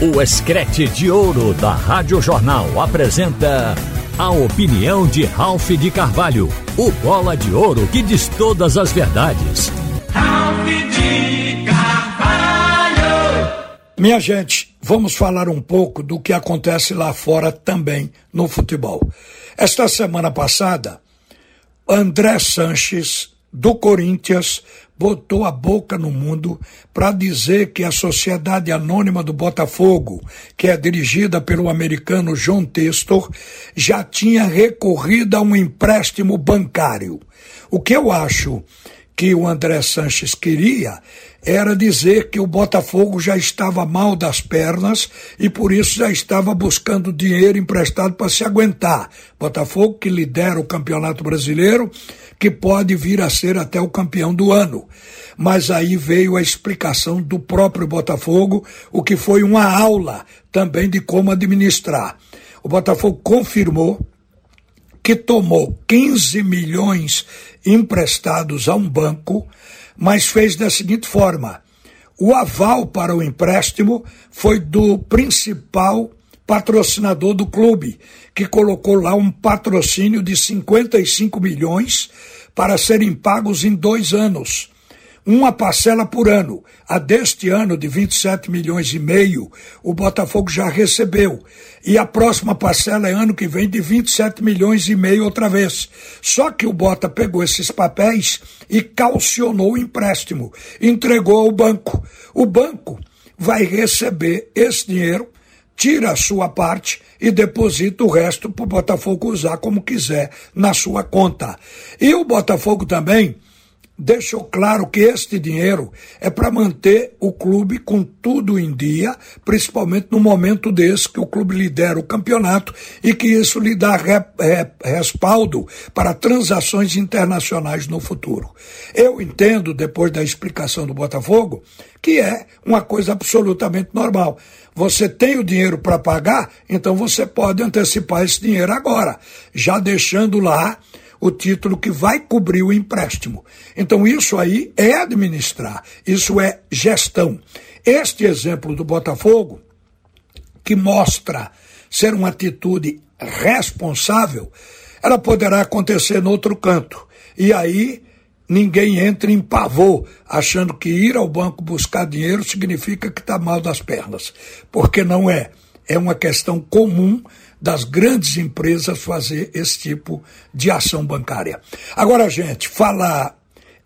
O Escrete de Ouro da Rádio Jornal apresenta a opinião de Ralph de Carvalho, o bola de ouro que diz todas as verdades. Ralph de Carvalho! Minha gente, vamos falar um pouco do que acontece lá fora também no futebol. Esta semana passada, André Sanches, do Corinthians, botou a boca no mundo para dizer que a Sociedade Anônima do Botafogo, que é dirigida pelo americano John Testor, já tinha recorrido a um empréstimo bancário. O que eu acho que o André Sanches queria era dizer que o Botafogo já estava mal das pernas e por isso já estava buscando dinheiro emprestado para se aguentar. Botafogo que lidera o Campeonato Brasileiro, que pode vir a ser até o campeão do ano. Mas aí veio a explicação do próprio Botafogo, o que foi uma aula também de como administrar. O Botafogo confirmou que tomou 15 milhões emprestados a um banco mas fez da seguinte forma: o aval para o empréstimo foi do principal patrocinador do clube, que colocou lá um patrocínio de 55 milhões para serem pagos em dois anos uma parcela por ano. A deste ano, de 27 milhões e meio, o Botafogo já recebeu. E a próxima parcela é ano que vem de 27 milhões e meio outra vez. Só que o Bota pegou esses papéis e calcionou o empréstimo, entregou ao banco. O banco vai receber esse dinheiro tira a sua parte e deposita o resto para o Botafogo usar como quiser na sua conta. E o Botafogo também deixou claro que este dinheiro é para manter o clube com tudo em dia, principalmente no momento desse que o clube lidera o campeonato e que isso lhe dá re, re, respaldo para transações internacionais no futuro. Eu entendo, depois da explicação do Botafogo, que é uma coisa absolutamente normal. Você tem o dinheiro para pagar, então você pode antecipar esse dinheiro agora, já deixando lá o título que vai cobrir o empréstimo. Então, isso aí é administrar, isso é gestão. Este exemplo do Botafogo, que mostra ser uma atitude responsável, ela poderá acontecer no outro canto. E aí ninguém entra em pavor, achando que ir ao banco buscar dinheiro significa que está mal das pernas. Porque não é. É uma questão comum das grandes empresas fazer esse tipo de ação bancária. Agora, gente, falar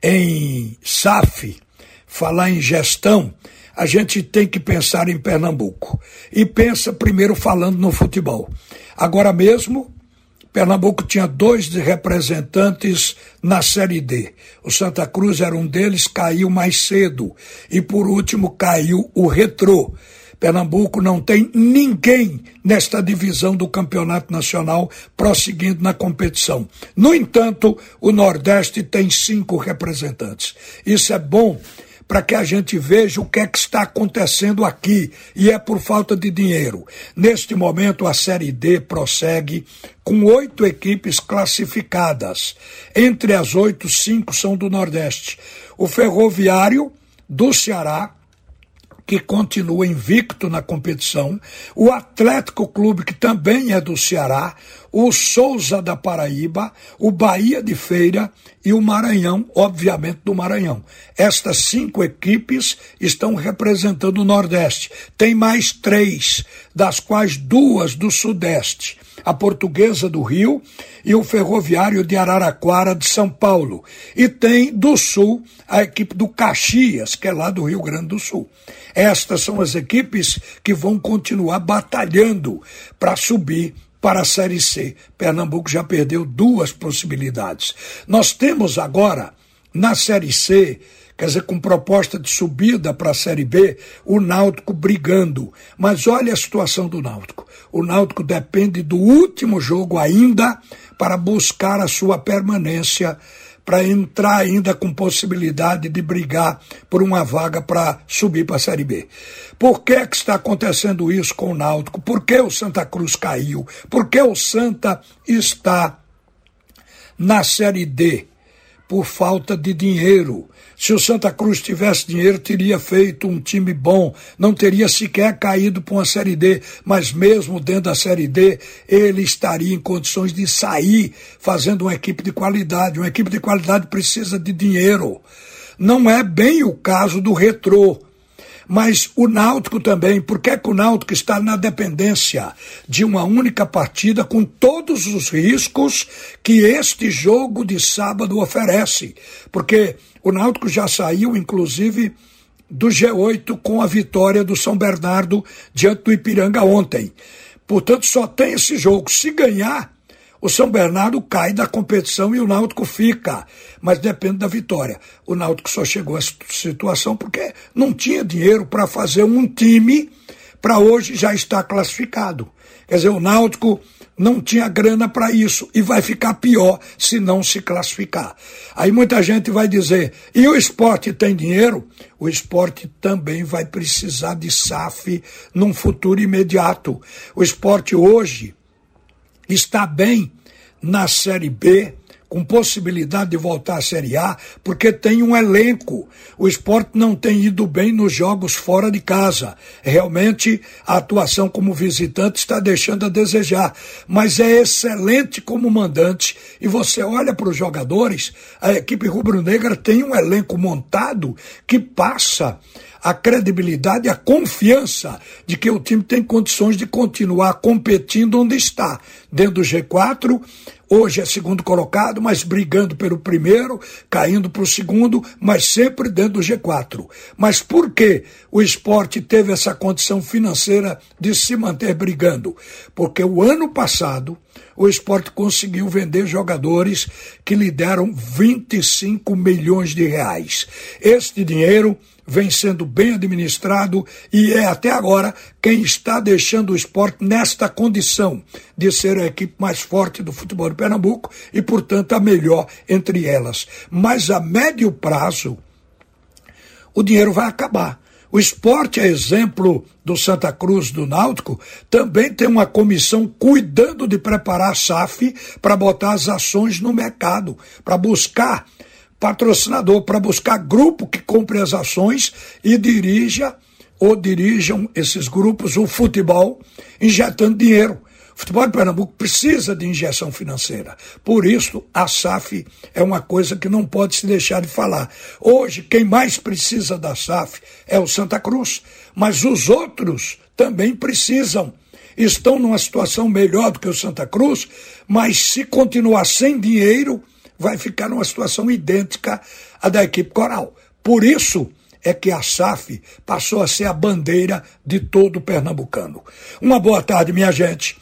em SAF, falar em gestão, a gente tem que pensar em Pernambuco. E pensa primeiro falando no futebol. Agora mesmo, Pernambuco tinha dois representantes na Série D. O Santa Cruz era um deles, caiu mais cedo. E por último caiu o Retrô. Pernambuco não tem ninguém nesta divisão do campeonato nacional prosseguindo na competição. No entanto, o Nordeste tem cinco representantes. Isso é bom para que a gente veja o que é que está acontecendo aqui, e é por falta de dinheiro. Neste momento, a Série D prossegue com oito equipes classificadas. Entre as oito, cinco são do Nordeste. O Ferroviário, do Ceará, que continua invicto na competição, o Atlético Clube, que também é do Ceará, o Souza da Paraíba, o Bahia de Feira e o Maranhão, obviamente do Maranhão. Estas cinco equipes estão representando o Nordeste. Tem mais três, das quais duas do Sudeste a Portuguesa do Rio e o Ferroviário de Araraquara de São Paulo. E tem do Sul a equipe do Caxias, que é lá do Rio Grande do Sul. Estas são as equipes que vão continuar batalhando para subir para a Série C. Pernambuco já perdeu duas possibilidades. Nós temos agora, na Série C, quer dizer, com proposta de subida para a Série B, o Náutico brigando. Mas olha a situação do Náutico. O Náutico depende do último jogo ainda para buscar a sua permanência para entrar ainda com possibilidade de brigar por uma vaga para subir para a Série B. Por que, que está acontecendo isso com o Náutico? Por que o Santa Cruz caiu? Por que o Santa está na Série D? Por falta de dinheiro. Se o Santa Cruz tivesse dinheiro, teria feito um time bom, não teria sequer caído para uma Série D, mas mesmo dentro da Série D, ele estaria em condições de sair fazendo uma equipe de qualidade. Uma equipe de qualidade precisa de dinheiro. Não é bem o caso do Retrô mas o Náutico também, porque é que o Náutico está na dependência de uma única partida com todos os riscos que este jogo de sábado oferece? Porque o Náutico já saiu, inclusive, do G8 com a vitória do São Bernardo diante do Ipiranga ontem. Portanto, só tem esse jogo. Se ganhar, o São Bernardo cai da competição e o Náutico fica, mas depende da vitória. O Náutico só chegou a situação porque não tinha dinheiro para fazer um time para hoje já estar classificado. Quer dizer, o Náutico não tinha grana para isso e vai ficar pior se não se classificar. Aí muita gente vai dizer: e o esporte tem dinheiro? O esporte também vai precisar de SAF num futuro imediato. O esporte hoje está bem na Série B, com possibilidade de voltar à Série A, porque tem um elenco. O esporte não tem ido bem nos jogos fora de casa. Realmente, a atuação como visitante está deixando a desejar, mas é excelente como mandante. E você olha para os jogadores, a equipe rubro-negra tem um elenco montado que passa a credibilidade, a confiança de que o time tem condições de continuar competindo onde está, dentro do G4. Hoje é segundo colocado, mas brigando pelo primeiro, caindo para o segundo, mas sempre dentro do G4. Mas por que o esporte teve essa condição financeira de se manter brigando? Porque o ano passado o esporte conseguiu vender jogadores que lhe deram 25 milhões de reais. Este dinheiro vem sendo bem administrado e é até agora quem está deixando o esporte nesta condição de ser a equipe mais forte do futebol de Pernambuco e, portanto, a melhor entre elas. Mas a médio prazo, o dinheiro vai acabar. O esporte, é exemplo do Santa Cruz do Náutico, também tem uma comissão cuidando de preparar a SAF para botar as ações no mercado, para buscar patrocinador para buscar grupo que compre as ações e dirija ou dirijam esses grupos o futebol injetando dinheiro. Futebol de Pernambuco precisa de injeção financeira. Por isso, a SAF é uma coisa que não pode se deixar de falar. Hoje, quem mais precisa da SAF é o Santa Cruz, mas os outros também precisam. Estão numa situação melhor do que o Santa Cruz, mas se continuar sem dinheiro, vai ficar numa situação idêntica à da equipe coral. Por isso é que a SAF passou a ser a bandeira de todo o pernambucano. Uma boa tarde, minha gente.